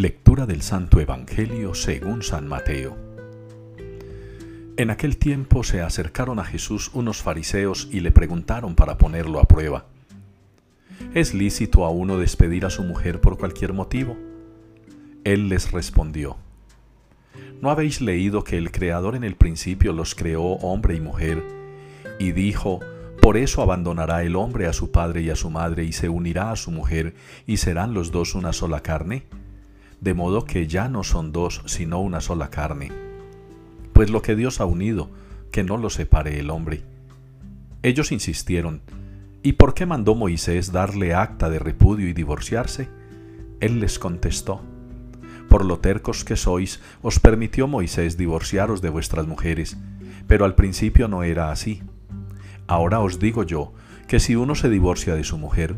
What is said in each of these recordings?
Lectura del Santo Evangelio según San Mateo. En aquel tiempo se acercaron a Jesús unos fariseos y le preguntaron para ponerlo a prueba. ¿Es lícito a uno despedir a su mujer por cualquier motivo? Él les respondió, ¿no habéis leído que el Creador en el principio los creó hombre y mujer y dijo, por eso abandonará el hombre a su padre y a su madre y se unirá a su mujer y serán los dos una sola carne? De modo que ya no son dos sino una sola carne. Pues lo que Dios ha unido, que no lo separe el hombre. Ellos insistieron, ¿y por qué mandó Moisés darle acta de repudio y divorciarse? Él les contestó, por lo tercos que sois, os permitió Moisés divorciaros de vuestras mujeres, pero al principio no era así Ahora os digo yo que si uno se divorcia de su mujer,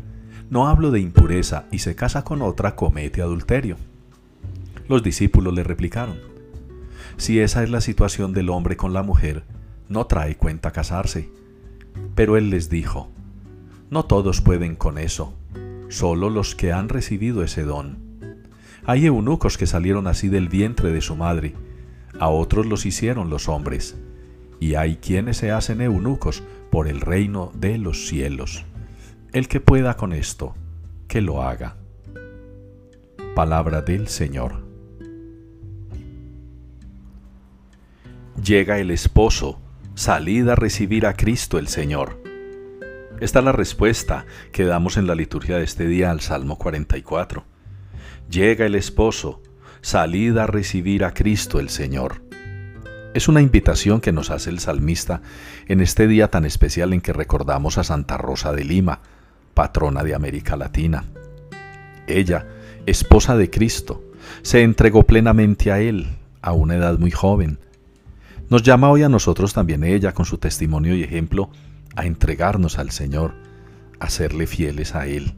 no hablo de impureza y se casa con otra, comete adulterio. Los discípulos le replicaron, si esa es la situación del hombre con la mujer, no trae cuenta casarse. Pero él les dijo, no todos pueden con eso, solo los que han recibido ese don. Hay eunucos que salieron así del vientre de su madre, a otros los hicieron los hombres y hay quienes se hacen eunucos por el reino de los cielos. El que pueda con esto, que lo haga. Palabra del Señor. Llega el esposo, salid a recibir a Cristo el Señor. Esta es la respuesta que damos en la liturgia de este día al Salmo 44. Llega el esposo, salid a recibir a Cristo el Señor. Es una invitación que nos hace el salmista en este día tan especial en que recordamos a Santa Rosa de Lima, patrona de América Latina. Ella, esposa de Cristo, se entregó plenamente a Él a una edad muy joven. Nos llama hoy a nosotros también ella, con su testimonio y ejemplo, a entregarnos al Señor, a serle fieles a Él.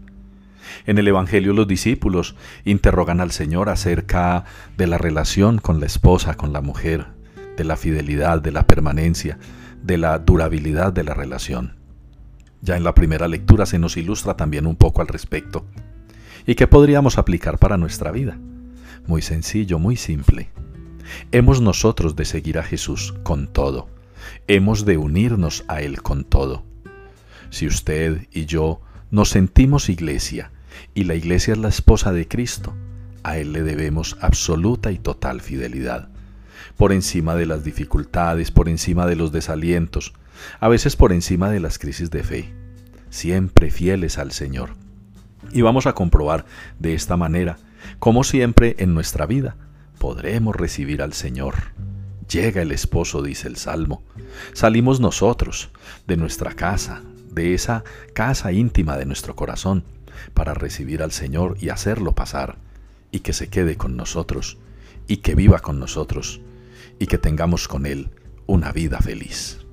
En el Evangelio los discípulos interrogan al Señor acerca de la relación con la esposa, con la mujer, de la fidelidad, de la permanencia, de la durabilidad de la relación. Ya en la primera lectura se nos ilustra también un poco al respecto. ¿Y qué podríamos aplicar para nuestra vida? Muy sencillo, muy simple. Hemos nosotros de seguir a Jesús con todo. Hemos de unirnos a Él con todo. Si usted y yo nos sentimos iglesia y la iglesia es la esposa de Cristo, a Él le debemos absoluta y total fidelidad por encima de las dificultades, por encima de los desalientos, a veces por encima de las crisis de fe, siempre fieles al Señor. Y vamos a comprobar de esta manera cómo siempre en nuestra vida podremos recibir al Señor. Llega el esposo, dice el Salmo. Salimos nosotros de nuestra casa, de esa casa íntima de nuestro corazón, para recibir al Señor y hacerlo pasar, y que se quede con nosotros, y que viva con nosotros y que tengamos con Él una vida feliz.